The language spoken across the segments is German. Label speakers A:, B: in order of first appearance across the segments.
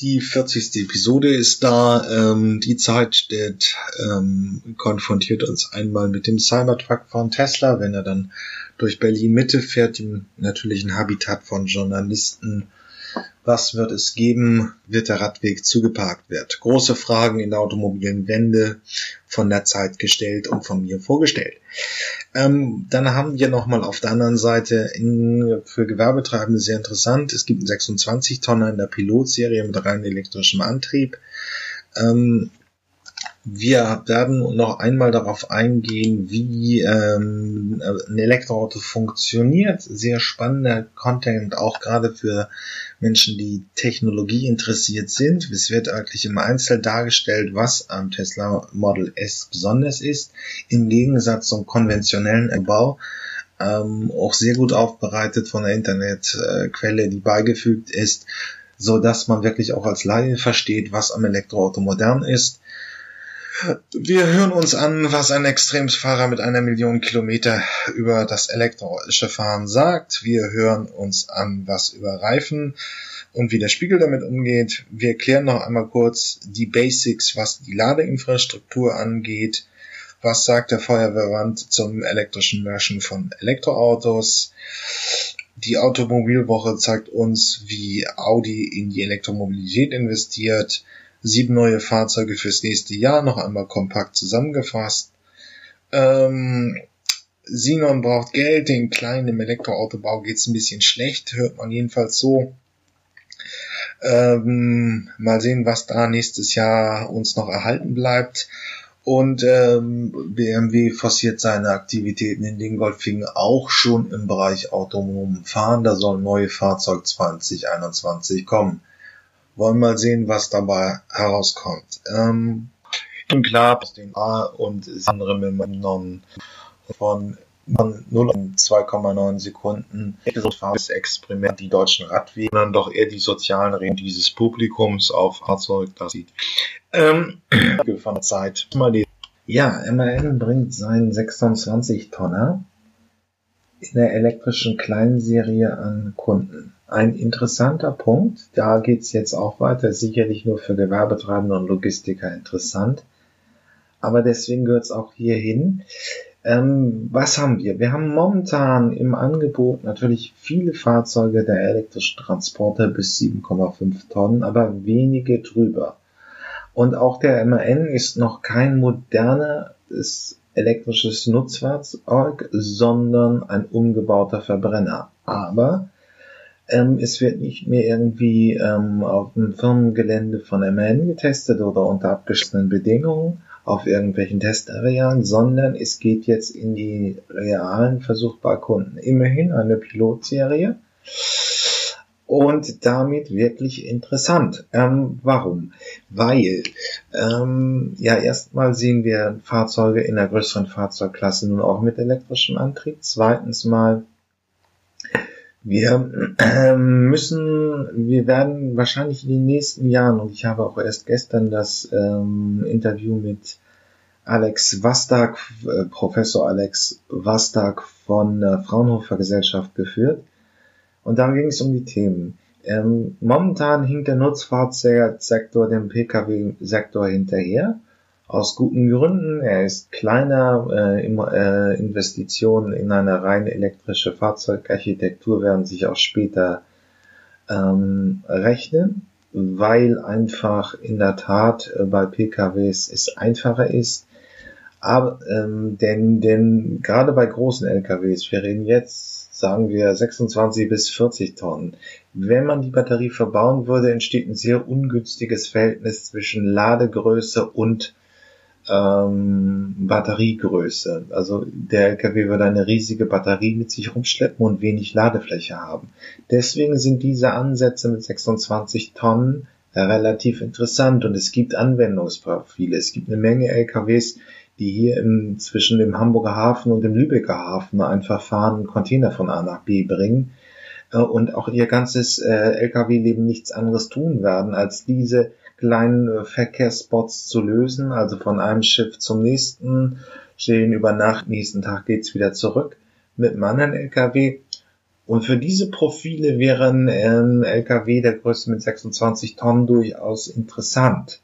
A: Die 40. Episode ist da. Ähm, die Zeit steht, ähm, konfrontiert uns einmal mit dem Cybertruck von Tesla, wenn er dann durch Berlin Mitte fährt, im natürlichen Habitat von Journalisten was wird es geben? Wird der Radweg zugeparkt wird? Große Fragen in der automobilen Wende von der Zeit gestellt und von mir vorgestellt. Ähm, dann haben wir nochmal auf der anderen Seite in, für Gewerbetreibende sehr interessant. Es gibt einen 26 Tonner in der Pilotserie mit rein elektrischem Antrieb. Ähm, wir werden noch einmal darauf eingehen, wie ähm, ein Elektroauto funktioniert. Sehr spannender Content, auch gerade für Menschen, die Technologie interessiert sind. Es wird eigentlich im Einzel dargestellt, was am Tesla Model S besonders ist, im Gegensatz zum konventionellen Bau. Ähm, auch sehr gut aufbereitet von der Internetquelle, die beigefügt ist, so dass man wirklich auch als Laie versteht, was am Elektroauto modern ist wir hören uns an, was ein Extremsfahrer mit einer Million Kilometer über das elektrische Fahren sagt. Wir hören uns an, was über Reifen und wie der Spiegel damit umgeht. Wir klären noch einmal kurz die Basics, was die Ladeinfrastruktur angeht. Was sagt der Feuerwehrwand zum elektrischen Löschen von Elektroautos? Die Automobilwoche zeigt uns, wie Audi in die Elektromobilität investiert sieben neue Fahrzeuge fürs nächste Jahr, noch einmal kompakt zusammengefasst. Ähm, Sinon braucht Geld, den kleinen im Elektroautobau geht's ein bisschen schlecht, hört man jedenfalls so. Ähm, mal sehen, was da nächstes Jahr uns noch erhalten bleibt. Und ähm, BMW forciert seine Aktivitäten in den Golfingen auch schon im Bereich autonomen Fahren. Da soll neue Fahrzeug 2021 kommen. Wollen mal sehen, was dabei herauskommt. Ähm, klar, aus den A und andere Memnon von 0 und 2,9 Sekunden das Experiment die deutschen Radwege, sondern doch eher die sozialen Regeln dieses Publikums auf Fahrzeug, das sieht. Ähm, von der Zeit. Ja, MAN bringt seinen 26 Tonner in der elektrischen Kleinserie an Kunden. Ein interessanter Punkt, da geht's jetzt auch weiter, sicherlich nur für Gewerbetreibende und Logistiker interessant, aber deswegen gehört's auch hier hin. Ähm, was haben wir? Wir haben momentan im Angebot natürlich viele Fahrzeuge der elektrischen Transporter bis 7,5 Tonnen, aber wenige drüber. Und auch der MAN ist noch kein modernes elektrisches Nutzfahrzeug, sondern ein umgebauter Verbrenner. Aber ähm, es wird nicht mehr irgendwie ähm, auf dem Firmengelände von MN getestet oder unter abgeschlossenen Bedingungen auf irgendwelchen Testarealen, sondern es geht jetzt in die realen Versuch bei Kunden. Immerhin eine Pilotserie und damit wirklich interessant. Ähm, warum? Weil ähm, ja erstmal sehen wir Fahrzeuge in der größeren Fahrzeugklasse nun auch mit elektrischem Antrieb. Zweitens mal wir äh, müssen, wir werden wahrscheinlich in den nächsten Jahren, und ich habe auch erst gestern das ähm, Interview mit Alex Wastak, äh, Professor Alex Wastak von der Fraunhofer Gesellschaft geführt. Und da ging es um die Themen. Ähm, momentan hinkt der Nutzfahrzeugsektor dem Pkw-Sektor hinterher aus guten Gründen. Er ist kleiner. Äh, äh, Investitionen in eine rein elektrische Fahrzeugarchitektur werden sich auch später ähm, rechnen, weil einfach in der Tat äh, bei PKWs es einfacher ist. Aber ähm, denn, denn gerade bei großen LKWs, wir reden jetzt, sagen wir 26 bis 40 Tonnen, wenn man die Batterie verbauen würde, entsteht ein sehr ungünstiges Verhältnis zwischen Ladegröße und ähm, Batteriegröße. Also der LKW würde eine riesige Batterie mit sich rumschleppen und wenig Ladefläche haben. Deswegen sind diese Ansätze mit 26 Tonnen relativ interessant und es gibt Anwendungsprofile. Es gibt eine Menge LKWs, die hier im, zwischen dem Hamburger Hafen und dem Lübecker Hafen einfach fahren und Container von A nach B bringen äh, und auch ihr ganzes äh, LKW-Leben nichts anderes tun werden, als diese kleinen Verkehrsspots zu lösen, also von einem Schiff zum nächsten, stehen über Nacht, nächsten Tag geht's wieder zurück mit einem anderen LKW Und für diese Profile wären ähm, LKW der Größe mit 26 Tonnen durchaus interessant.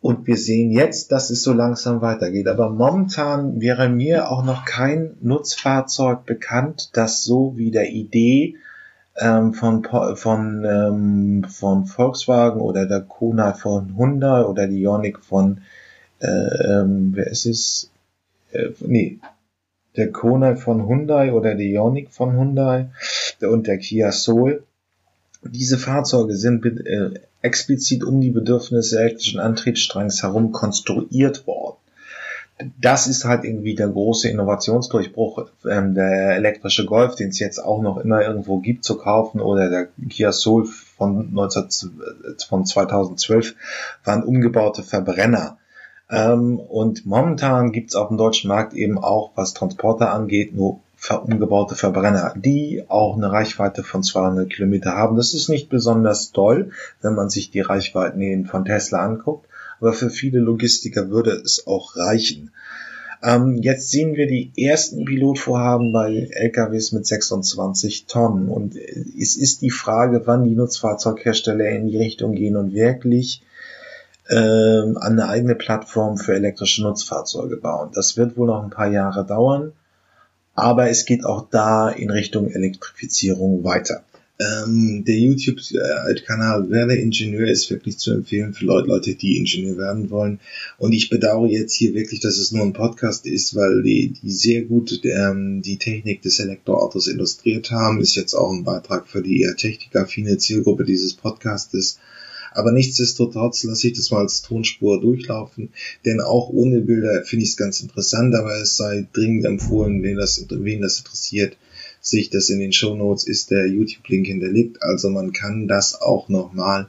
A: Und wir sehen jetzt, dass es so langsam weitergeht. Aber momentan wäre mir auch noch kein Nutzfahrzeug bekannt, das so wie der Idee ähm, von, von, ähm, von Volkswagen oder der Kona von Hyundai oder die Ioniq von, äh, ähm, wer ist es? Äh, nee, der Kona von Hyundai oder der Ioniq von Hyundai und der Kia Soul. Diese Fahrzeuge sind äh, explizit um die Bedürfnisse elektrischen Antriebsstrangs herum konstruiert worden. Das ist halt irgendwie der große Innovationsdurchbruch, ähm, der elektrische Golf, den es jetzt auch noch immer irgendwo gibt zu kaufen, oder der Kia Soul von, 19, von 2012 waren umgebaute Verbrenner. Ähm, und momentan gibt es auf dem deutschen Markt eben auch, was Transporter angeht, nur umgebaute Verbrenner, die auch eine Reichweite von 200 Kilometer haben. Das ist nicht besonders doll, wenn man sich die Reichweiten von Tesla anguckt, aber für viele Logistiker würde es auch reichen. Ähm, jetzt sehen wir die ersten Pilotvorhaben bei LKWs mit 26 Tonnen und es ist die Frage, wann die Nutzfahrzeughersteller in die Richtung gehen und wirklich ähm, eine eigene Plattform für elektrische Nutzfahrzeuge bauen. Das wird wohl noch ein paar Jahre dauern aber es geht auch da in Richtung Elektrifizierung weiter. Ähm, der YouTube-Kanal Werde Ingenieur ist wirklich zu empfehlen für Leute, die Ingenieur werden wollen. Und ich bedauere jetzt hier wirklich, dass es nur ein Podcast ist, weil die, die sehr gut ähm, die Technik des Elektroautos illustriert haben. Ist jetzt auch ein Beitrag für die eher technikaffine Zielgruppe dieses Podcastes. Aber nichtsdestotrotz lasse ich das mal als Tonspur durchlaufen, denn auch ohne Bilder finde ich es ganz interessant, aber es sei dringend empfohlen, wen das, wen das interessiert, sich das in den Show Notes ist der YouTube-Link hinterlegt, also man kann das auch nochmal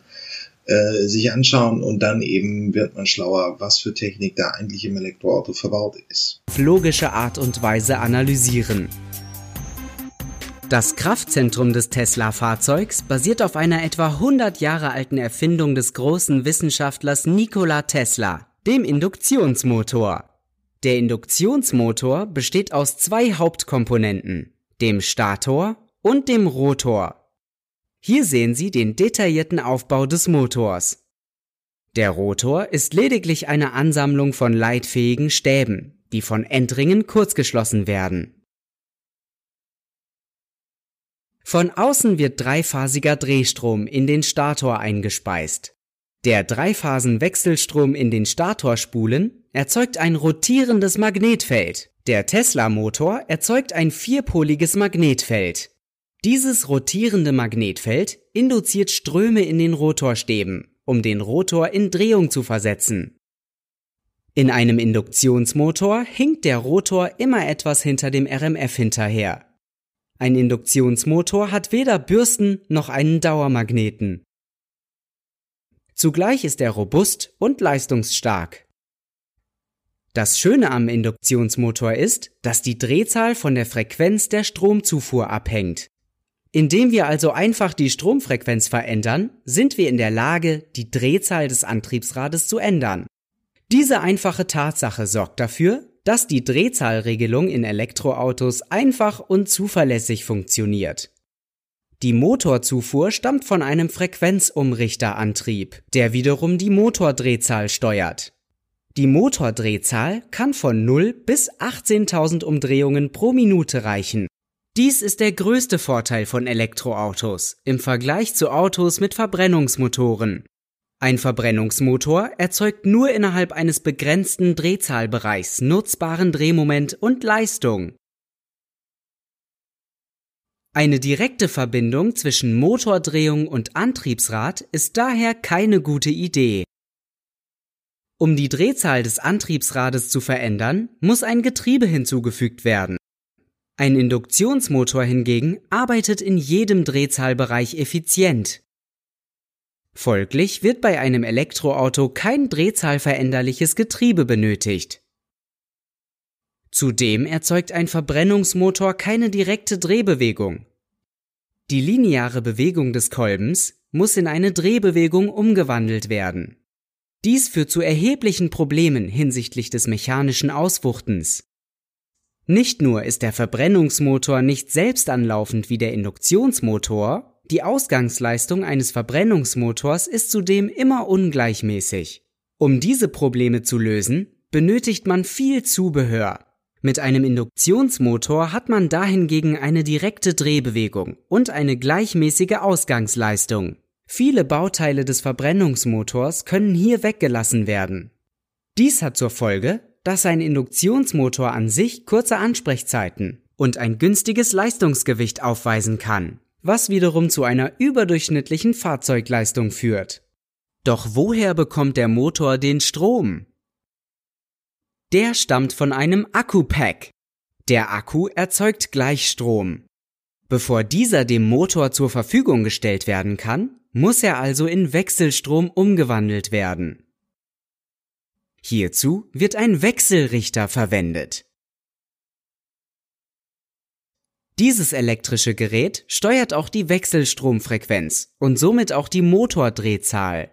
A: äh, sich anschauen und dann eben wird man schlauer, was für Technik da eigentlich im Elektroauto verbaut ist.
B: Logische Art und Weise analysieren. Das Kraftzentrum des Tesla-Fahrzeugs basiert auf einer etwa 100 Jahre alten Erfindung des großen Wissenschaftlers Nikola Tesla, dem Induktionsmotor. Der Induktionsmotor besteht aus zwei Hauptkomponenten, dem Stator und dem Rotor. Hier sehen Sie den detaillierten Aufbau des Motors. Der Rotor ist lediglich eine Ansammlung von leitfähigen Stäben, die von Endringen kurzgeschlossen werden. Von außen wird dreiphasiger Drehstrom in den Stator eingespeist. Der Dreiphasenwechselstrom in den Statorspulen erzeugt ein rotierendes Magnetfeld. Der Tesla-Motor erzeugt ein vierpoliges Magnetfeld. Dieses rotierende Magnetfeld induziert Ströme in den Rotorstäben, um den Rotor in Drehung zu versetzen. In einem Induktionsmotor hinkt der Rotor immer etwas hinter dem RMF hinterher. Ein Induktionsmotor hat weder Bürsten noch einen Dauermagneten. Zugleich ist er robust und leistungsstark. Das Schöne am Induktionsmotor ist, dass die Drehzahl von der Frequenz der Stromzufuhr abhängt. Indem wir also einfach die Stromfrequenz verändern, sind wir in der Lage, die Drehzahl des Antriebsrades zu ändern. Diese einfache Tatsache sorgt dafür, dass die Drehzahlregelung in Elektroautos einfach und zuverlässig funktioniert. Die Motorzufuhr stammt von einem Frequenzumrichterantrieb, der wiederum die Motordrehzahl steuert. Die Motordrehzahl kann von 0 bis 18.000 Umdrehungen pro Minute reichen. Dies ist der größte Vorteil von Elektroautos im Vergleich zu Autos mit Verbrennungsmotoren. Ein Verbrennungsmotor erzeugt nur innerhalb eines begrenzten Drehzahlbereichs nutzbaren Drehmoment und Leistung. Eine direkte Verbindung zwischen Motordrehung und Antriebsrad ist daher keine gute Idee. Um die Drehzahl des Antriebsrades zu verändern, muss ein Getriebe hinzugefügt werden. Ein Induktionsmotor hingegen arbeitet in jedem Drehzahlbereich effizient. Folglich wird bei einem Elektroauto kein drehzahlveränderliches Getriebe benötigt. Zudem erzeugt ein Verbrennungsmotor keine direkte Drehbewegung. Die lineare Bewegung des Kolbens muss in eine Drehbewegung umgewandelt werden. Dies führt zu erheblichen Problemen hinsichtlich des mechanischen Auswuchtens. Nicht nur ist der Verbrennungsmotor nicht selbst anlaufend wie der Induktionsmotor, die Ausgangsleistung eines Verbrennungsmotors ist zudem immer ungleichmäßig. Um diese Probleme zu lösen, benötigt man viel Zubehör. Mit einem Induktionsmotor hat man dahingegen eine direkte Drehbewegung und eine gleichmäßige Ausgangsleistung. Viele Bauteile des Verbrennungsmotors können hier weggelassen werden. Dies hat zur Folge, dass ein Induktionsmotor an sich kurze Ansprechzeiten und ein günstiges Leistungsgewicht aufweisen kann, was wiederum zu einer überdurchschnittlichen Fahrzeugleistung führt. Doch woher bekommt der Motor den Strom? Der stammt von einem Akku-Pack. Der Akku erzeugt Gleichstrom. Bevor dieser dem Motor zur Verfügung gestellt werden kann, muss er also in Wechselstrom umgewandelt werden. Hierzu wird ein Wechselrichter verwendet. Dieses elektrische Gerät steuert auch die Wechselstromfrequenz und somit auch die Motordrehzahl.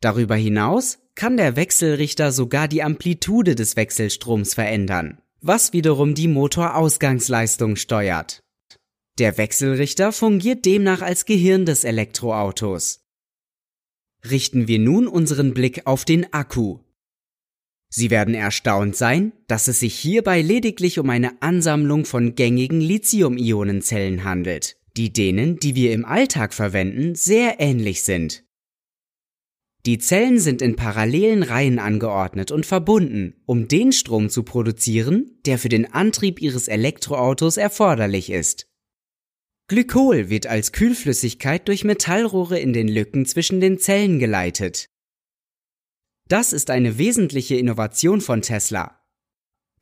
B: Darüber hinaus kann der Wechselrichter sogar die Amplitude des Wechselstroms verändern, was wiederum die Motorausgangsleistung steuert. Der Wechselrichter fungiert demnach als Gehirn des Elektroautos. Richten wir nun unseren Blick auf den Akku. Sie werden erstaunt sein, dass es sich hierbei lediglich um eine Ansammlung von gängigen Lithium-Ionen-Zellen handelt, die denen, die wir im Alltag verwenden, sehr ähnlich sind. Die Zellen sind in parallelen Reihen angeordnet und verbunden, um den Strom zu produzieren, der für den Antrieb Ihres Elektroautos erforderlich ist. Glykol wird als Kühlflüssigkeit durch Metallrohre in den Lücken zwischen den Zellen geleitet. Das ist eine wesentliche Innovation von Tesla.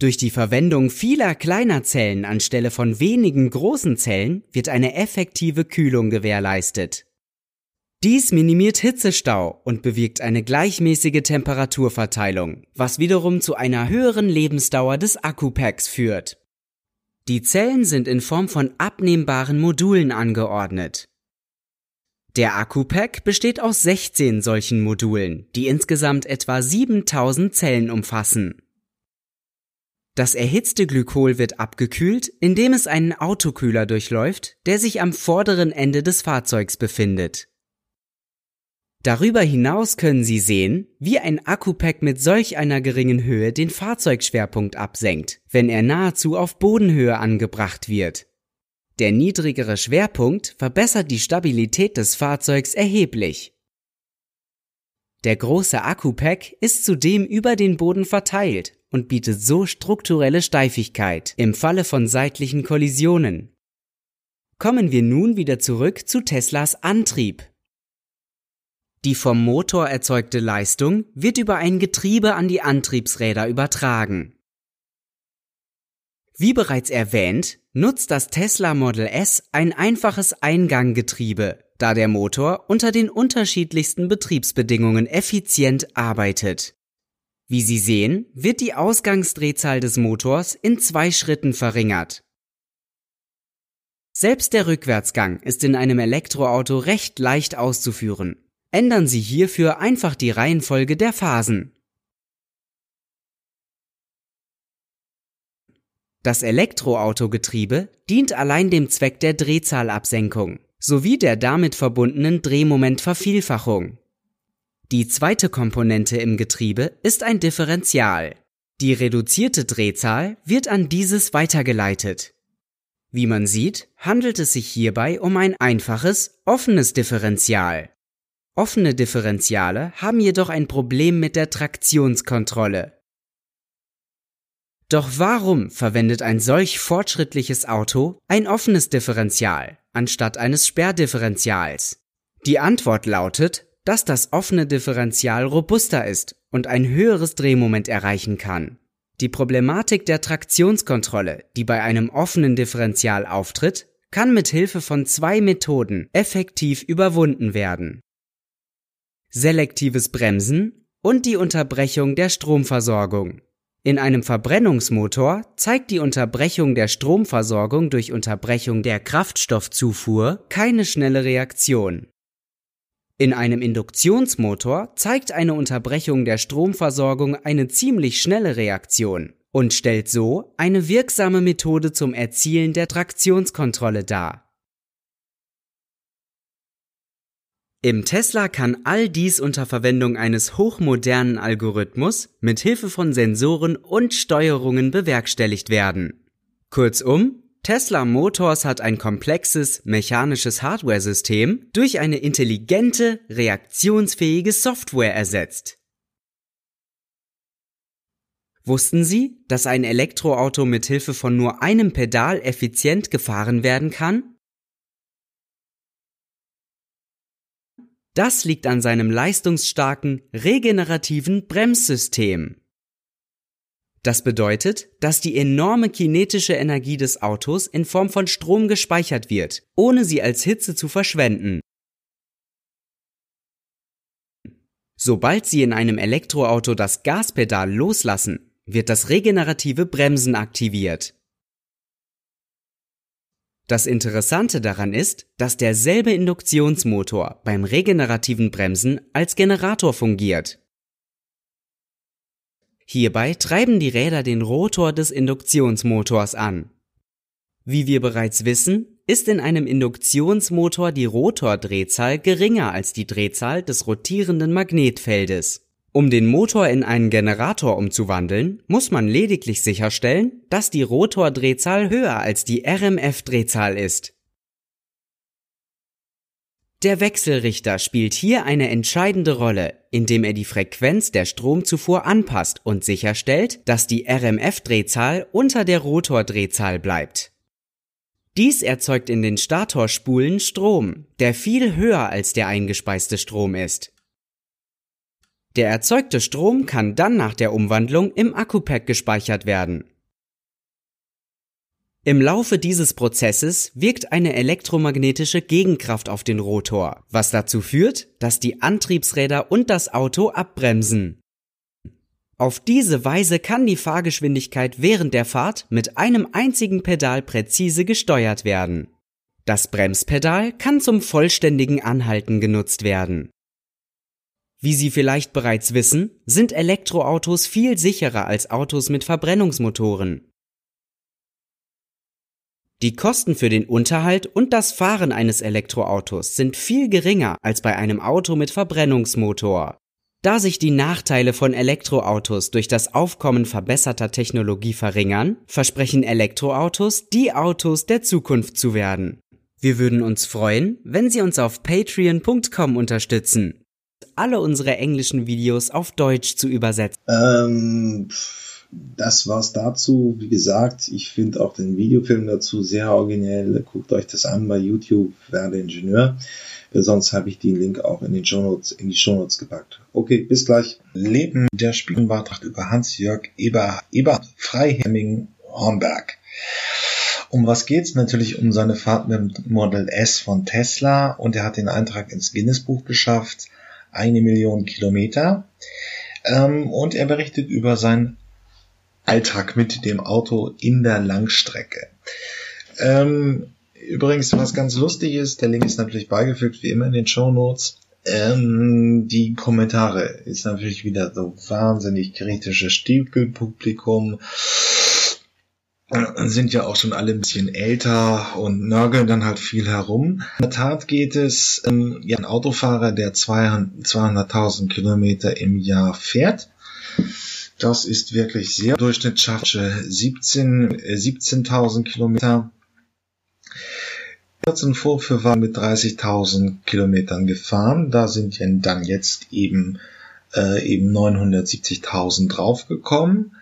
B: Durch die Verwendung vieler kleiner Zellen anstelle von wenigen großen Zellen wird eine effektive Kühlung gewährleistet. Dies minimiert Hitzestau und bewirkt eine gleichmäßige Temperaturverteilung, was wiederum zu einer höheren Lebensdauer des Akkupacks führt. Die Zellen sind in Form von abnehmbaren Modulen angeordnet. Der Akkupack besteht aus 16 solchen Modulen, die insgesamt etwa 7000 Zellen umfassen. Das erhitzte Glykol wird abgekühlt, indem es einen Autokühler durchläuft, der sich am vorderen Ende des Fahrzeugs befindet. Darüber hinaus können Sie sehen, wie ein Akkupack mit solch einer geringen Höhe den Fahrzeugschwerpunkt absenkt, wenn er nahezu auf Bodenhöhe angebracht wird. Der niedrigere Schwerpunkt verbessert die Stabilität des Fahrzeugs erheblich. Der große Akkupack ist zudem über den Boden verteilt und bietet so strukturelle Steifigkeit im Falle von seitlichen Kollisionen. Kommen wir nun wieder zurück zu Teslas Antrieb. Die vom Motor erzeugte Leistung wird über ein Getriebe an die Antriebsräder übertragen. Wie bereits erwähnt, nutzt das Tesla Model S ein einfaches Einganggetriebe, da der Motor unter den unterschiedlichsten Betriebsbedingungen effizient arbeitet. Wie Sie sehen, wird die Ausgangsdrehzahl des Motors in zwei Schritten verringert. Selbst der Rückwärtsgang ist in einem Elektroauto recht leicht auszuführen Ändern Sie hierfür einfach die Reihenfolge der Phasen. Das Elektroautogetriebe dient allein dem Zweck der Drehzahlabsenkung sowie der damit verbundenen Drehmomentvervielfachung. Die zweite Komponente im Getriebe ist ein Differential. Die reduzierte Drehzahl wird an dieses weitergeleitet. Wie man sieht, handelt es sich hierbei um ein einfaches, offenes Differential. Offene Differentiale haben jedoch ein Problem mit der Traktionskontrolle. Doch warum verwendet ein solch fortschrittliches Auto ein offenes Differential anstatt eines Sperrdifferentials? Die Antwort lautet, dass das offene Differential robuster ist und ein höheres Drehmoment erreichen kann. Die Problematik der Traktionskontrolle, die bei einem offenen Differential auftritt, kann mit Hilfe von zwei Methoden effektiv überwunden werden selektives Bremsen und die Unterbrechung der Stromversorgung. In einem Verbrennungsmotor zeigt die Unterbrechung der Stromversorgung durch Unterbrechung der Kraftstoffzufuhr keine schnelle Reaktion. In einem Induktionsmotor zeigt eine Unterbrechung der Stromversorgung eine ziemlich schnelle Reaktion und stellt so eine wirksame Methode zum Erzielen der Traktionskontrolle dar. Im Tesla kann all dies unter Verwendung eines hochmodernen Algorithmus mit Hilfe von Sensoren und Steuerungen bewerkstelligt werden. Kurzum, Tesla Motors hat ein komplexes mechanisches Hardware-System durch eine intelligente, reaktionsfähige Software ersetzt. Wussten Sie, dass ein Elektroauto mit Hilfe von nur einem Pedal effizient gefahren werden kann? Das liegt an seinem leistungsstarken, regenerativen Bremssystem. Das bedeutet, dass die enorme kinetische Energie des Autos in Form von Strom gespeichert wird, ohne sie als Hitze zu verschwenden. Sobald Sie in einem Elektroauto das Gaspedal loslassen, wird das regenerative Bremsen aktiviert. Das Interessante daran ist, dass derselbe Induktionsmotor beim regenerativen Bremsen als Generator fungiert. Hierbei treiben die Räder den Rotor des Induktionsmotors an. Wie wir bereits wissen, ist in einem Induktionsmotor die Rotordrehzahl geringer als die Drehzahl des rotierenden Magnetfeldes. Um den Motor in einen Generator umzuwandeln, muss man lediglich sicherstellen, dass die Rotordrehzahl höher als die RMF-Drehzahl ist. Der Wechselrichter spielt hier eine entscheidende Rolle, indem er die Frequenz der Stromzufuhr anpasst und sicherstellt, dass die RMF-Drehzahl unter der Rotordrehzahl bleibt. Dies erzeugt in den Statorspulen Strom, der viel höher als der eingespeiste Strom ist. Der erzeugte Strom kann dann nach der Umwandlung im Akkupack gespeichert werden. Im Laufe dieses Prozesses wirkt eine elektromagnetische Gegenkraft auf den Rotor, was dazu führt, dass die Antriebsräder und das Auto abbremsen. Auf diese Weise kann die Fahrgeschwindigkeit während der Fahrt mit einem einzigen Pedal präzise gesteuert werden. Das Bremspedal kann zum vollständigen Anhalten genutzt werden. Wie Sie vielleicht bereits wissen, sind Elektroautos viel sicherer als Autos mit Verbrennungsmotoren. Die Kosten für den Unterhalt und das Fahren eines Elektroautos sind viel geringer als bei einem Auto mit Verbrennungsmotor. Da sich die Nachteile von Elektroautos durch das Aufkommen verbesserter Technologie verringern, versprechen Elektroautos, die Autos der Zukunft zu werden. Wir würden uns freuen, wenn Sie uns auf patreon.com unterstützen alle unsere englischen Videos auf Deutsch zu übersetzen.
A: Ähm, das war's dazu. Wie gesagt, ich finde auch den Videofilm dazu sehr originell. Guckt euch das an bei YouTube, werde Ingenieur. Sonst habe ich den Link auch in den Shownotes, in die Shownotes gepackt. Okay, bis gleich. Leben der Spielenbeitrag über Hans-Jörg Eber, Eber Freihemming Hornberg. Um was geht's? Natürlich um seine Fahrt mit dem Model S von Tesla und er hat den Eintrag ins Guinness-Buch geschafft eine Million Kilometer. Ähm, und er berichtet über seinen Alltag mit dem Auto in der Langstrecke. Ähm, übrigens, was ganz lustig ist, der Link ist natürlich beigefügt, wie immer in den Show Notes. Ähm, die Kommentare ist natürlich wieder so wahnsinnig kritisches Stiegelpublikum sind ja auch schon alle ein bisschen älter und nörgeln dann halt viel herum. In der Tat geht es ähm, ja ein Autofahrer, der 200.000 Kilometer im Jahr fährt. Das ist wirklich sehr Durchschnitt schafft 17 äh, 17.000 Kilometer. 14 Vorführ war mit 30.000 Kilometern gefahren. Da sind ja dann jetzt eben äh, eben 970.000 draufgekommen.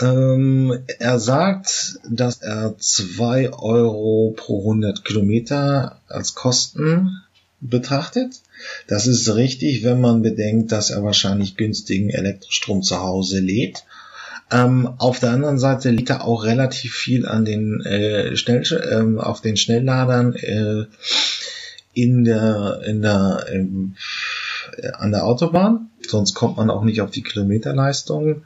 A: Ähm, er sagt, dass er zwei Euro pro 100 Kilometer als Kosten betrachtet. Das ist richtig, wenn man bedenkt, dass er wahrscheinlich günstigen Elektrostrom zu Hause lädt. Ähm, auf der anderen Seite liegt er auch relativ viel an den äh, Schnell, äh, auf den Schnellladern äh, in der in der äh, an der Autobahn. Sonst kommt man auch nicht auf die Kilometerleistung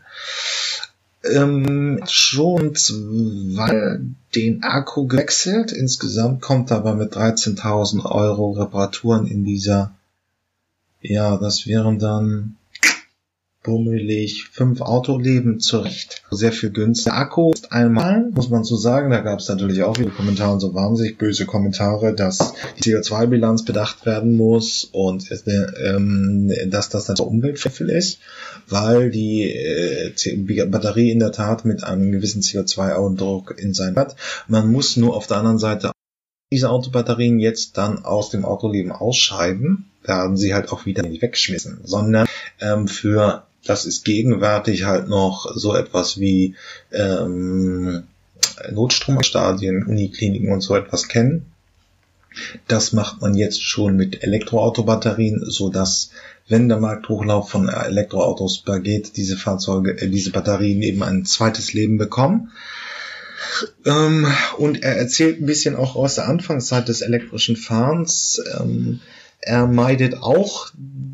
A: ähm, schon zwei den Akku gewechselt. Insgesamt kommt er aber mit 13.000 Euro Reparaturen in dieser, ja, das wären dann bummelig fünf Autoleben zurecht. Sehr viel günstiger. Akku ist einmal, muss man so sagen, da gab es natürlich auch viele Kommentare und so wahnsinnig böse Kommentare, dass die CO2-Bilanz bedacht werden muss und ähm, dass das dann so Umweltpfeffel ist, weil die äh, Batterie in der Tat mit einem gewissen CO2-Ausdruck in sein hat. Man muss nur auf der anderen Seite diese Autobatterien jetzt dann aus dem Autoleben ausscheiden, werden sie halt auch wieder nicht wegschmissen, sondern ähm, für das ist gegenwärtig halt noch so etwas wie ähm, Notstromstadien, Unikliniken und so etwas kennen. Das macht man jetzt schon mit Elektroautobatterien, so dass wenn der Markthochlauf von Elektroautos begeht, diese Fahrzeuge, äh, diese Batterien eben ein zweites Leben bekommen. Ähm, und er erzählt ein bisschen auch aus der Anfangszeit des elektrischen Fahrens. Ähm, er meidet auch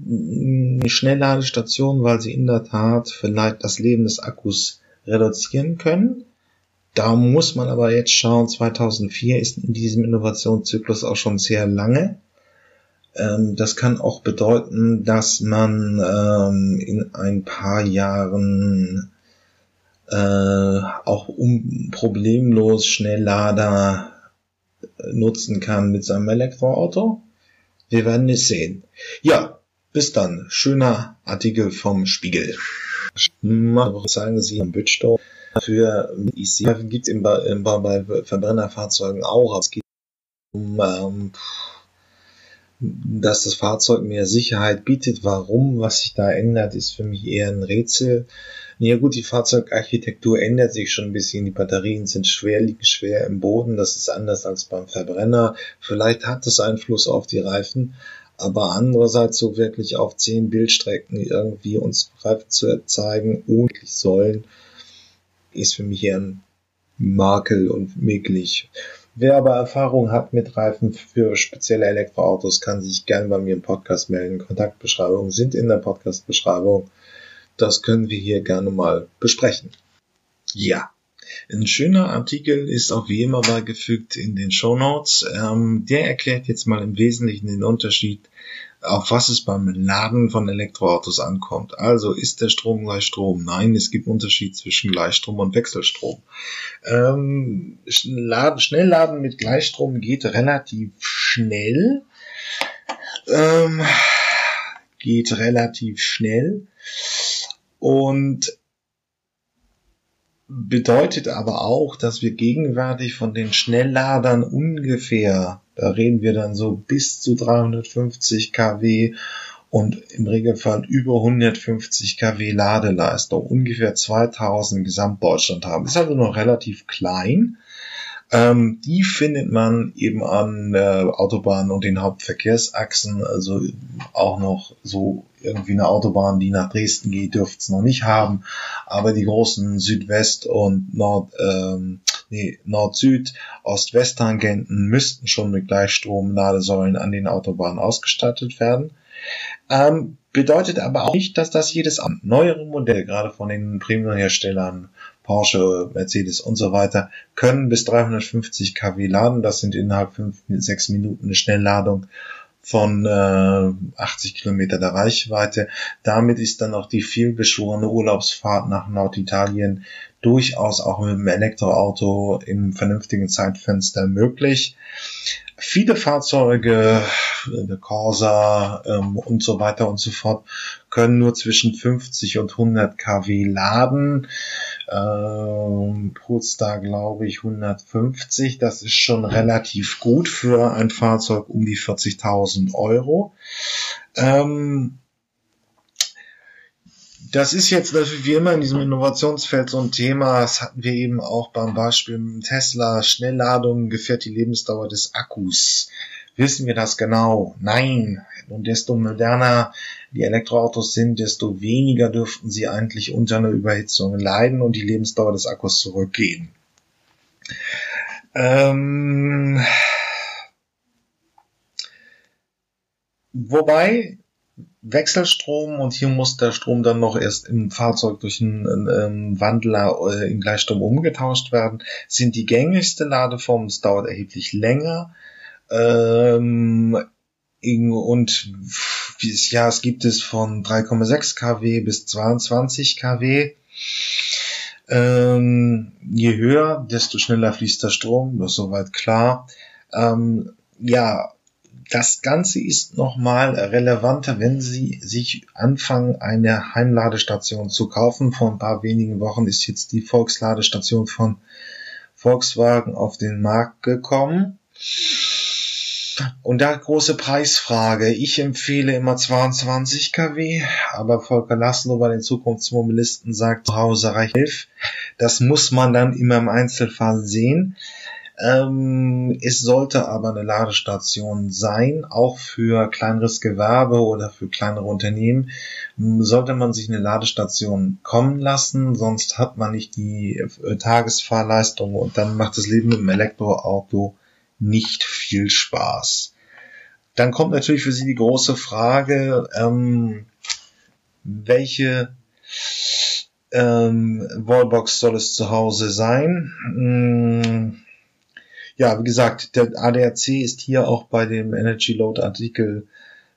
A: eine Schnellladestation, weil sie in der Tat vielleicht das Leben des Akkus reduzieren können. Da muss man aber jetzt schauen, 2004 ist in diesem Innovationszyklus auch schon sehr lange. Ähm, das kann auch bedeuten, dass man ähm, in ein paar Jahren äh, auch problemlos Schnelllader nutzen kann mit seinem Elektroauto. Wir werden es sehen. Ja, bis dann. Schöner Artikel vom Spiegel. Sagen Sie am Bütstow für IC gibt es bei Verbrennerfahrzeugen auch. Es geht um, ähm, dass das Fahrzeug mehr Sicherheit bietet. Warum, was sich da ändert, ist für mich eher ein Rätsel. Ja gut, die Fahrzeugarchitektur ändert sich schon ein bisschen. Die Batterien sind schwer, liegen schwer im Boden. Das ist anders als beim Verbrenner. Vielleicht hat das Einfluss auf die Reifen. Aber andererseits so wirklich auf zehn Bildstrecken irgendwie uns Reifen zu zeigen, ohne sollen, ist für mich eher ein Makel und mäkelig. Wer aber Erfahrung hat mit Reifen für spezielle Elektroautos, kann sich gerne bei mir im Podcast melden. Kontaktbeschreibungen sind in der Podcast-Beschreibung. Das können wir hier gerne mal besprechen. Ja. Ein schöner Artikel ist auch wie immer beigefügt in den Show Notes. Ähm, der erklärt jetzt mal im Wesentlichen den Unterschied, auf was es beim Laden von Elektroautos ankommt. Also ist der Strom gleich Strom? Nein, es gibt Unterschied zwischen Gleichstrom und Wechselstrom. Ähm, Schnellladen mit Gleichstrom geht relativ schnell. Ähm, geht relativ schnell und bedeutet aber auch, dass wir gegenwärtig von den Schnellladern ungefähr, da reden wir dann so bis zu 350 kW und im Regelfall über 150 kW Ladeleistung, ungefähr 2000 in Gesamtdeutschland haben. Ist also noch relativ klein. Ähm, die findet man eben an äh, Autobahnen und den Hauptverkehrsachsen, also auch noch so irgendwie eine Autobahn, die nach Dresden geht, dürfte es noch nicht haben, aber die großen Südwest- und Nord, ähm, nee, Nord-Süd, Ost-West-Tangenten müssten schon mit Gleichstrom-Ladesäulen an den Autobahnen ausgestattet werden. Ähm, bedeutet aber auch nicht, dass das jedes neuere Modell, gerade von den Premium-Herstellern, Porsche, Mercedes und so weiter, können bis 350 kW laden. Das sind innerhalb 5, 6 Minuten eine Schnellladung von äh, 80 Kilometer der Reichweite. Damit ist dann auch die vielbeschworene Urlaubsfahrt nach Norditalien durchaus auch mit dem Elektroauto im vernünftigen Zeitfenster möglich. Viele Fahrzeuge, Corsa ähm, und so weiter und so fort, können nur zwischen 50 und 100 kW laden. Ähm, Polestar glaube ich 150. Das ist schon relativ gut für ein Fahrzeug um die 40.000 Euro. Ähm, das ist jetzt natürlich wie immer in diesem Innovationsfeld so ein Thema. Das hatten wir eben auch beim Beispiel Tesla. Schnellladung gefährt die Lebensdauer des Akkus. Wissen wir das genau? Nein. Und desto moderner die Elektroautos sind, desto weniger dürften sie eigentlich unter einer Überhitzung leiden und die Lebensdauer des Akkus zurückgehen. Ähm, wobei Wechselstrom und hier muss der Strom dann noch erst im Fahrzeug durch einen, einen Wandler äh, in Gleichstrom umgetauscht werden, sind die gängigste Ladeform. Es dauert erheblich länger. Ähm, und ja, es gibt es von 3,6 kW bis 22 kW. Ähm, je höher, desto schneller fließt der Strom, das ist soweit klar. Ähm, ja, das Ganze ist nochmal relevanter, wenn Sie sich anfangen, eine Heimladestation zu kaufen. Vor ein paar wenigen Wochen ist jetzt die Volksladestation von Volkswagen auf den Markt gekommen. Und da große Preisfrage. Ich empfehle immer 22 kW, aber Volker Laszlo bei den Zukunftsmobilisten sagt, zu Hause reicht 11. Das muss man dann immer im Einzelfall sehen. Ähm, es sollte aber eine Ladestation sein, auch für kleineres Gewerbe oder für kleinere Unternehmen. Sollte man sich eine Ladestation kommen lassen, sonst hat man nicht die äh, Tagesfahrleistung und dann macht das Leben mit dem Elektroauto nicht viel Spaß. Dann kommt natürlich für Sie die große Frage, ähm, welche ähm, Wallbox soll es zu Hause sein? Hm, ja, wie gesagt, der ADAC ist hier auch bei dem Energy Load Artikel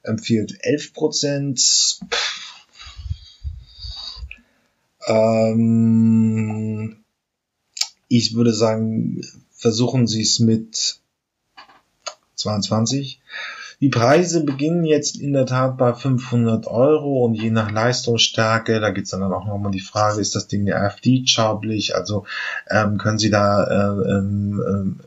A: empfiehlt 11 Prozent. Ähm, ich würde sagen, versuchen Sie es mit 22. Die Preise beginnen jetzt in der Tat bei 500 Euro und je nach Leistungsstärke, da gibt es dann auch nochmal die Frage, ist das Ding AFD-schaublich? Also ähm, können Sie da äh, ähm, ähm,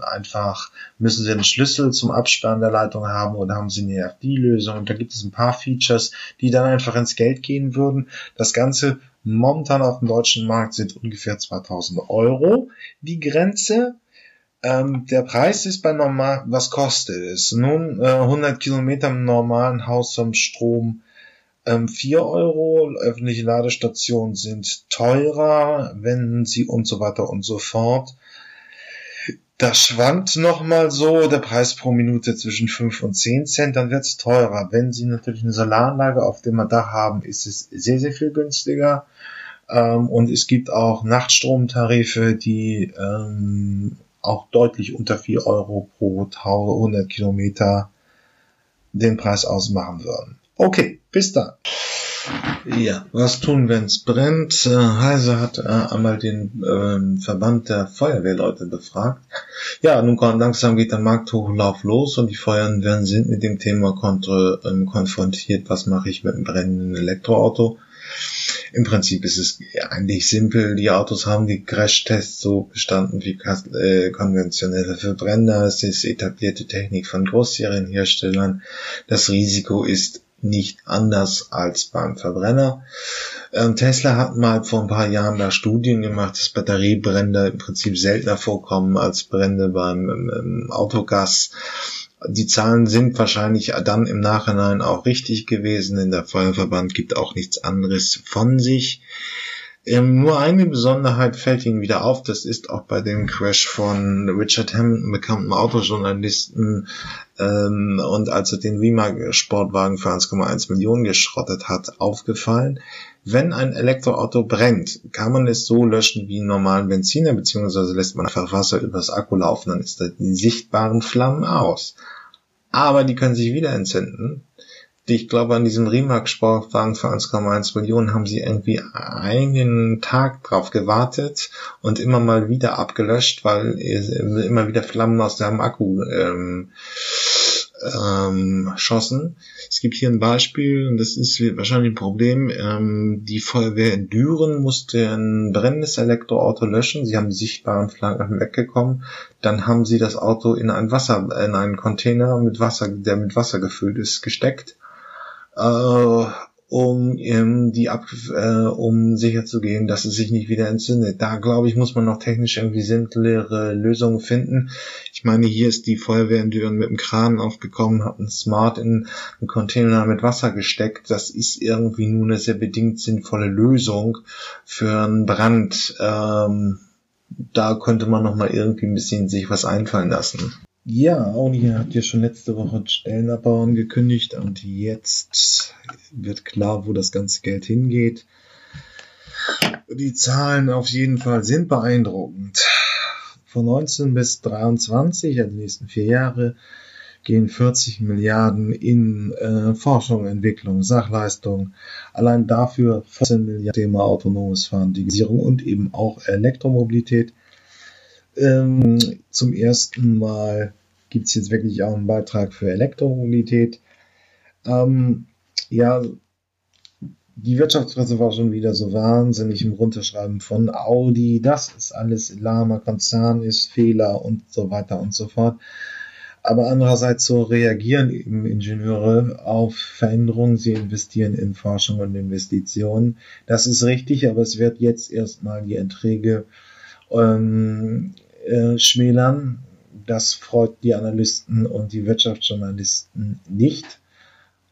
A: einfach, müssen Sie einen Schlüssel zum Absperren der Leitung haben oder haben Sie eine AFD-Lösung? Und da gibt es ein paar Features, die dann einfach ins Geld gehen würden. Das Ganze momentan auf dem deutschen Markt sind ungefähr 2000 Euro die Grenze. Ähm, der Preis ist bei normal, was kostet es? Nun, äh, 100 Kilometer im normalen Haus zum Strom ähm, 4 Euro, öffentliche Ladestationen sind teurer, wenn sie und so weiter und so fort. Das schwankt nochmal so, der Preis pro Minute zwischen 5 und 10 Cent, dann wird's teurer. Wenn Sie natürlich eine Solaranlage auf dem Dach haben, ist es sehr, sehr viel günstiger. Ähm, und es gibt auch Nachtstromtarife, die ähm, auch deutlich unter 4 Euro pro 100 Kilometer den Preis ausmachen würden. Okay, bis dann. Ja, was tun, wenn es brennt? Äh, Heise hat äh, einmal den äh, Verband der Feuerwehrleute befragt. Ja, nun langsam geht der Markthochlauf los und die Feuerwehren sind mit dem Thema ähm, konfrontiert. Was mache ich mit einem brennenden Elektroauto? Im Prinzip ist es eigentlich simpel. Die Autos haben die Crashtests so bestanden wie äh, konventionelle Verbrenner. Es ist etablierte Technik von Großserienherstellern. Das Risiko ist nicht anders als beim Verbrenner. Ähm, Tesla hat mal vor ein paar Jahren da Studien gemacht, dass Batteriebrände im Prinzip seltener vorkommen als Brände beim ähm, Autogas. Die Zahlen sind wahrscheinlich dann im Nachhinein auch richtig gewesen, denn der Feuerverband gibt auch nichts anderes von sich. Ähm, nur eine Besonderheit fällt Ihnen wieder auf, das ist auch bei dem Crash von Richard Hammond, bekannten Autojournalisten, ähm, und als er den Rimac-Sportwagen für 1,1 Millionen geschrottet hat, aufgefallen. Wenn ein Elektroauto brennt, kann man es so löschen wie einen normalen Benziner, beziehungsweise lässt man einfach Wasser übers Akku laufen, dann ist da die sichtbaren Flammen aus. Aber die können sich wieder entzünden. Ich glaube, an diesem Rimac-Sportwagen für 1,1 Millionen haben sie irgendwie einen Tag drauf gewartet und immer mal wieder abgelöscht, weil immer wieder Flammen aus dem Akku ähm, ähm, schossen. Es gibt hier ein Beispiel, und das ist wahrscheinlich ein Problem. Ähm, die Feuerwehr in Düren musste ein brennendes Elektroauto löschen. Sie haben sichtbaren Flammen weggekommen. Dann haben sie das Auto in ein Wasser, in einen Container mit Wasser, der mit Wasser gefüllt ist, gesteckt äh, um ähm, die ab, äh, um sicherzugehen, dass es sich nicht wieder entzündet. Da glaube ich, muss man noch technisch irgendwie simplere Lösungen finden. Ich meine, hier ist die Feuerwehr in Düren mit dem Kran aufgekommen, hat einen Smart in einen Container mit Wasser gesteckt. Das ist irgendwie nur eine sehr bedingt sinnvolle Lösung für einen Brand. Ähm, da könnte man noch mal irgendwie ein bisschen sich was einfallen lassen. Ja, Audi hat ja schon letzte Woche Stellenabbau angekündigt und jetzt wird klar, wo das ganze Geld hingeht. Die Zahlen auf jeden Fall sind beeindruckend. Von 19 bis 23, also die nächsten vier Jahre, gehen 40 Milliarden in äh, Forschung, Entwicklung, Sachleistung. Allein dafür 14 Milliarden Thema autonomes Fahren, Digitalisierung und eben auch Elektromobilität. Ähm, zum ersten Mal gibt es jetzt wirklich auch einen Beitrag für Elektromobilität. Ähm, ja, die Wirtschaftspresse war schon wieder so wahnsinnig im Runterschreiben von Audi, das ist alles lahmer Konzern, ist Fehler und so weiter und so fort. Aber andererseits so reagieren eben Ingenieure auf Veränderungen. Sie investieren in Forschung und Investitionen. Das ist richtig, aber es wird jetzt erstmal die Erträge ähm, äh, schmälern. Das freut die Analysten und die Wirtschaftsjournalisten nicht.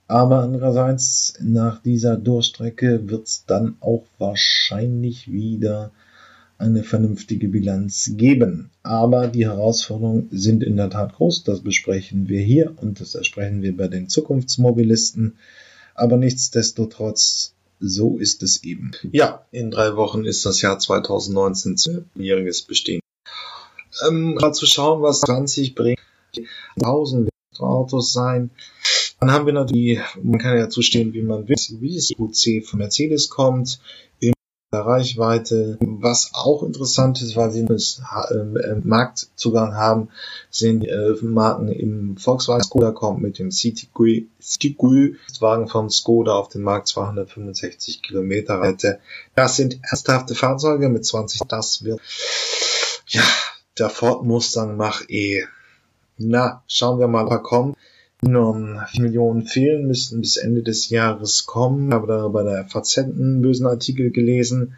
A: Aber andererseits, nach dieser Durchstrecke wird es dann auch wahrscheinlich wieder eine vernünftige Bilanz geben. Aber die Herausforderungen sind in der Tat groß. Das besprechen wir hier und das besprechen wir bei den Zukunftsmobilisten. Aber nichtsdestotrotz, so ist es eben. Ja, in drei Wochen ist das Jahr 2019 jähriges Bestehen. Ähm, mal zu schauen, was 20 bringt. 1000 Autos sein. Dann haben wir natürlich, man kann ja zustehen, wie man will, wie es UC von Mercedes kommt, in der Reichweite. Was auch interessant ist, weil sie einen äh, Marktzugang haben, sind äh, Marken im Volkswagen Skoda kommt mit dem Wagen von Skoda auf den Markt 265 Kilometer Reichweite. Das sind ernsthafte Fahrzeuge mit 20, das wird, ja, der Ford Mustang Mach E. Na, schauen wir mal, was kommt. Nur 4 Millionen fehlen, müssten bis Ende des Jahres kommen. Ich habe da bei der FAZ einen bösen Artikel gelesen.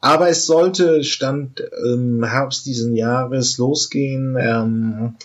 A: Aber es sollte Stand im Herbst diesen Jahres losgehen. Ähm,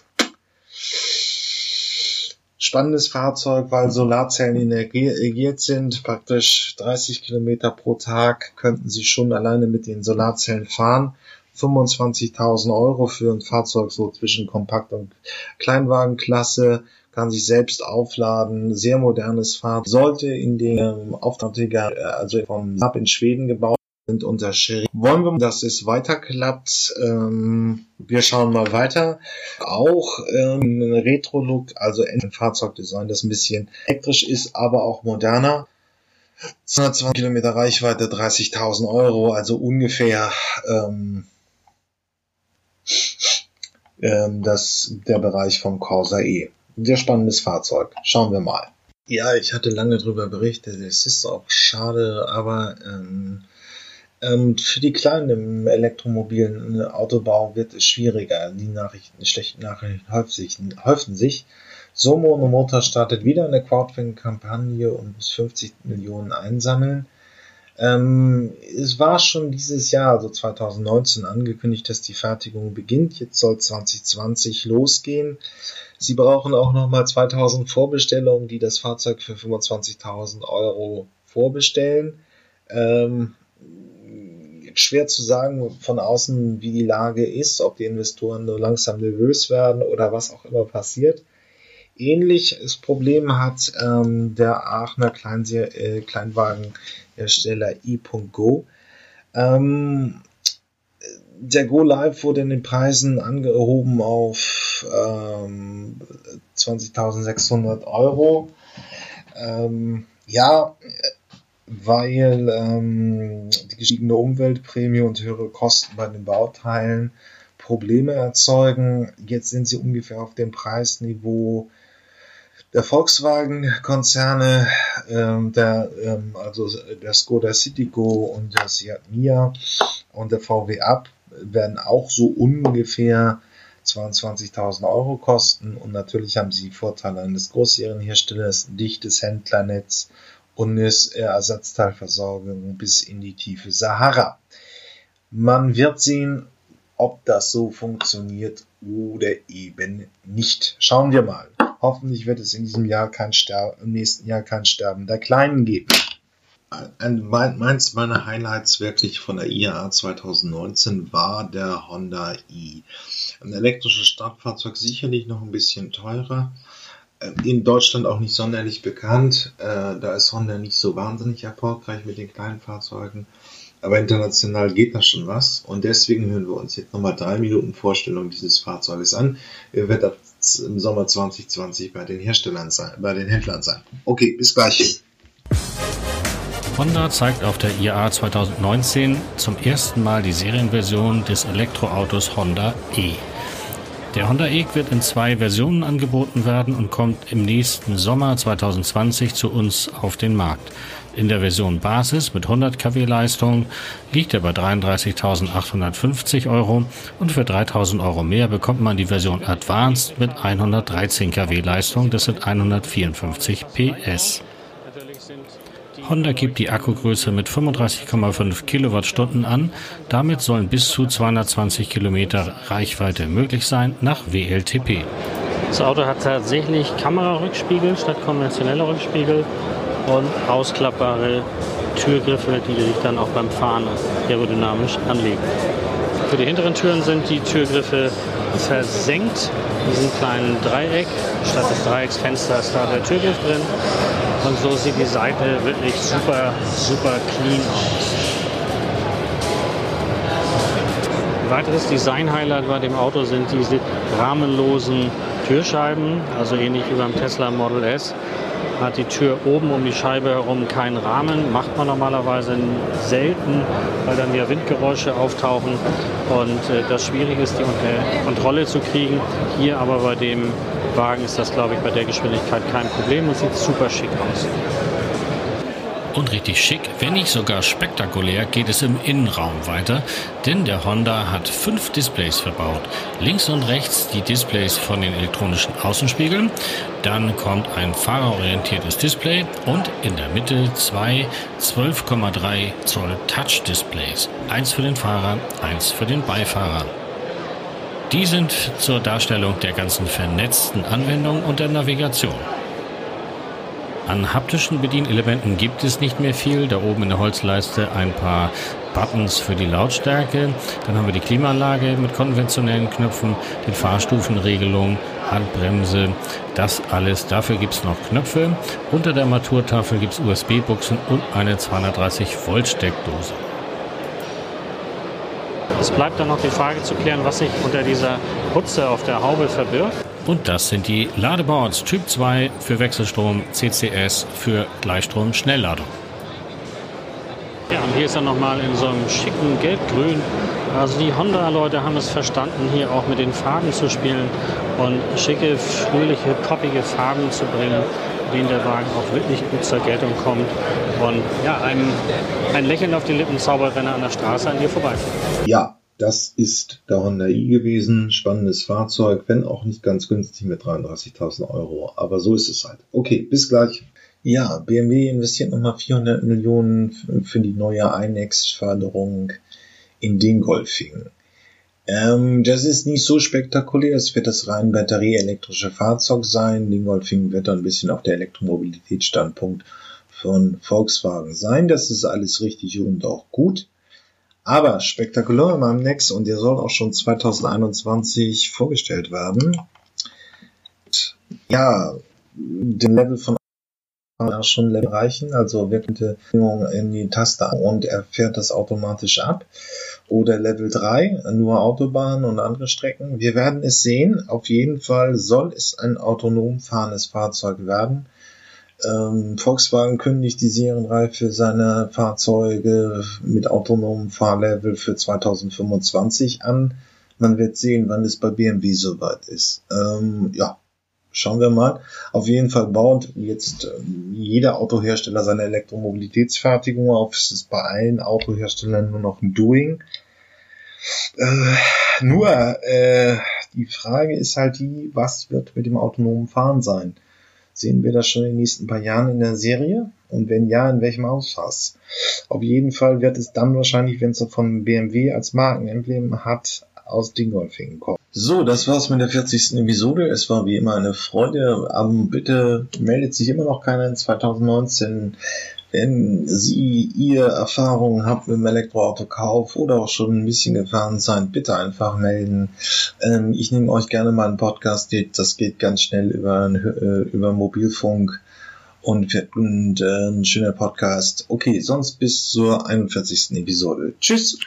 A: spannendes Fahrzeug, weil Solarzellen energiert sind. Praktisch 30 Kilometer pro Tag könnten Sie schon alleine mit den Solarzellen fahren. 25.000 Euro für ein Fahrzeug so zwischen Kompakt- und Kleinwagenklasse kann sich selbst aufladen, sehr modernes Fahrzeug, sollte in dem Auftragträger, äh, also vom SAP in Schweden gebaut sind unter Sherry. Wollen wir, dass es weiter klappt? Ähm, wir schauen mal weiter. Auch ähm, Retro-Look, also ein Fahrzeugdesign, das ein bisschen elektrisch ist, aber auch moderner. 220 Kilometer Reichweite, 30.000 Euro, also ungefähr ähm, ähm, das, der Bereich vom Corsa E. Sehr spannendes Fahrzeug. Schauen wir mal. Ja, ich hatte lange darüber berichtet. Es ist auch schade, aber ähm, ähm, für die Kleinen im elektromobilen Autobau wird es schwieriger. Die Nachrichten, schlechten Nachrichten häufen, häufen sich. Somo Motor startet wieder eine Crowdfunding-Kampagne und muss 50 Millionen einsammeln. Ähm, es war schon dieses Jahr, also 2019, angekündigt, dass die Fertigung beginnt. Jetzt soll 2020 losgehen. Sie brauchen auch nochmal 2000 Vorbestellungen, die das Fahrzeug für 25.000 Euro vorbestellen. Ähm, schwer zu sagen von außen, wie die Lage ist, ob die Investoren nur langsam nervös werden oder was auch immer passiert. Ähnliches Problem hat ähm, der Aachener Kleinse äh, Kleinwagenhersteller e.go. Ähm, der Go Live wurde in den Preisen angehoben auf ähm, 20.600 Euro. Ähm, ja, weil ähm, die gestiegene Umweltprämie und höhere Kosten bei den Bauteilen Probleme erzeugen. Jetzt sind sie ungefähr auf dem Preisniveau der Volkswagen-Konzerne, ähm, der, ähm, also der Skoda Citigo und der Seat Mia und der VW Up werden auch so ungefähr 22.000 Euro kosten und natürlich haben sie Vorteile eines Großserienherstellers, dichtes Händlernetz und ist Ersatzteilversorgung bis in die tiefe Sahara. Man wird sehen, ob das so funktioniert oder eben nicht. Schauen wir mal. Hoffentlich wird es in diesem Jahr kein Sterben, im nächsten Jahr kein Sterben der Kleinen geben. Meins meiner Highlights wirklich von der IAA 2019 war der Honda i. Ein elektrisches Startfahrzeug sicherlich noch ein bisschen teurer. Äh, in Deutschland auch nicht sonderlich bekannt. Äh, da ist Honda nicht so wahnsinnig erfolgreich mit den kleinen Fahrzeugen. Aber international geht da schon was. Und deswegen hören wir uns jetzt nochmal drei Minuten Vorstellung dieses Fahrzeuges an. Er wird im Sommer 2020 bei den Herstellern sein, bei den Händlern sein. Okay, bis gleich.
C: Honda zeigt auf der IAA 2019 zum ersten Mal die Serienversion des Elektroautos Honda E. Der Honda E wird in zwei Versionen angeboten werden und kommt im nächsten Sommer 2020 zu uns auf den Markt. In der Version Basis mit 100 kW Leistung liegt er bei 33.850 Euro und für 3.000 Euro mehr bekommt man die Version Advanced mit 113 kW Leistung, das sind 154 PS. Honda gibt die Akkugröße mit 35,5 Kilowattstunden an. Damit sollen bis zu 220 Kilometer Reichweite möglich sein nach WLTP. Das Auto hat tatsächlich Kamerarückspiegel statt konventioneller Rückspiegel und ausklappbare Türgriffe, die sich dann auch beim Fahren aerodynamisch anlegen. Für die hinteren Türen sind die Türgriffe versenkt. In diesem kleinen Dreieck. Statt des Dreiecksfensters ist da der Türgriff drin. Und so sieht die Seite wirklich super, super clean aus. Ein weiteres Design-Highlight bei dem Auto sind diese rahmenlosen Türscheiben, also ähnlich wie beim Tesla Model S hat die Tür oben um die Scheibe herum keinen Rahmen. Macht man normalerweise selten, weil dann ja Windgeräusche auftauchen und äh, das schwierig ist, die unter Kontrolle zu kriegen. Hier aber bei dem Wagen ist das, glaube ich, bei der Geschwindigkeit kein Problem und sieht super schick aus. Und richtig schick, wenn nicht sogar spektakulär, geht es im Innenraum weiter, denn der Honda hat fünf Displays verbaut. Links und rechts die Displays von den elektronischen Außenspiegeln, dann kommt ein fahrerorientiertes Display und in der Mitte zwei 12,3 Zoll Touch-Displays. Eins für den Fahrer, eins für den Beifahrer. Die sind zur Darstellung der ganzen vernetzten Anwendung und der Navigation. An haptischen Bedienelementen gibt es nicht mehr viel. Da oben in der Holzleiste ein paar Buttons für die Lautstärke. Dann haben wir die Klimaanlage mit konventionellen Knöpfen, den Fahrstufenregelungen, Handbremse, das alles. Dafür gibt es noch Knöpfe. Unter der Armaturtafel gibt es USB-Buchsen und eine 230 Volt Steckdose. Es bleibt dann noch die Frage zu klären, was sich unter dieser Putze auf der Haube verbirgt. Und das sind die Ladeboards Typ 2 für Wechselstrom, CCS für Gleichstrom-Schnellladung. Ja, und hier ist er nochmal in so einem schicken Gelb-Grün. Also die Honda-Leute haben es verstanden, hier auch mit den Farben zu spielen und schicke, fröhliche, poppige Farben zu bringen, denen der Wagen auch wirklich gut zur Geltung kommt und ja, einem ein Lächeln auf die Lippen zaubert, wenn er an der Straße an dir vorbeifährt.
A: Ja, das ist der Honda i gewesen. Spannendes Fahrzeug, wenn auch nicht ganz günstig mit 33.000 Euro. Aber so ist es halt. Okay, bis gleich. Ja, BMW investiert nochmal 400 Millionen für die neue INEX-Förderung in den Golfing. Ähm, das ist nicht so spektakulär. Es wird das rein batterieelektrische Fahrzeug sein. Dingolfing wird dann ein bisschen auf der Elektromobilitätsstandpunkt von Volkswagen sein. Das ist alles richtig und auch gut. Aber spektakulär in meinem Next und der soll auch schon 2021 vorgestellt werden. Ja, den Level von auch schon erreichen, also wirkliche in die Taste und er fährt das automatisch ab. Oder Level 3, nur Autobahn und andere Strecken. Wir werden es sehen. Auf jeden Fall soll es ein autonom fahrendes Fahrzeug werden. Ähm, Volkswagen kündigt die Serienreife seiner Fahrzeuge mit autonomem Fahrlevel für 2025 an. Man wird sehen, wann es bei BMW soweit ist. Ähm, ja, schauen wir mal. Auf jeden Fall baut jetzt äh, jeder Autohersteller seine Elektromobilitätsfertigung auf. Es ist bei allen Autoherstellern nur noch ein Doing. Äh, nur äh, die Frage ist halt die, was wird mit dem autonomen Fahren sein? Sehen wir das schon in den nächsten paar Jahren in der Serie? Und wenn ja, in welchem Ausfass? Auf jeden Fall wird es dann wahrscheinlich, wenn es von BMW als Markenemblem hat, aus Dingolfing kommen. So, das war's mit der 40. Episode. Es war wie immer eine Freude. Aber bitte meldet sich immer noch keiner in 2019 wenn Sie ihr Erfahrungen habt mit dem Elektroautokauf oder auch schon ein bisschen gefahren seid, bitte einfach melden. Ähm, ich nehme euch gerne mal einen Podcast, das geht ganz schnell über, äh, über Mobilfunk und, und äh, ein schöner Podcast. Okay, sonst bis zur 41. Episode. Tschüss!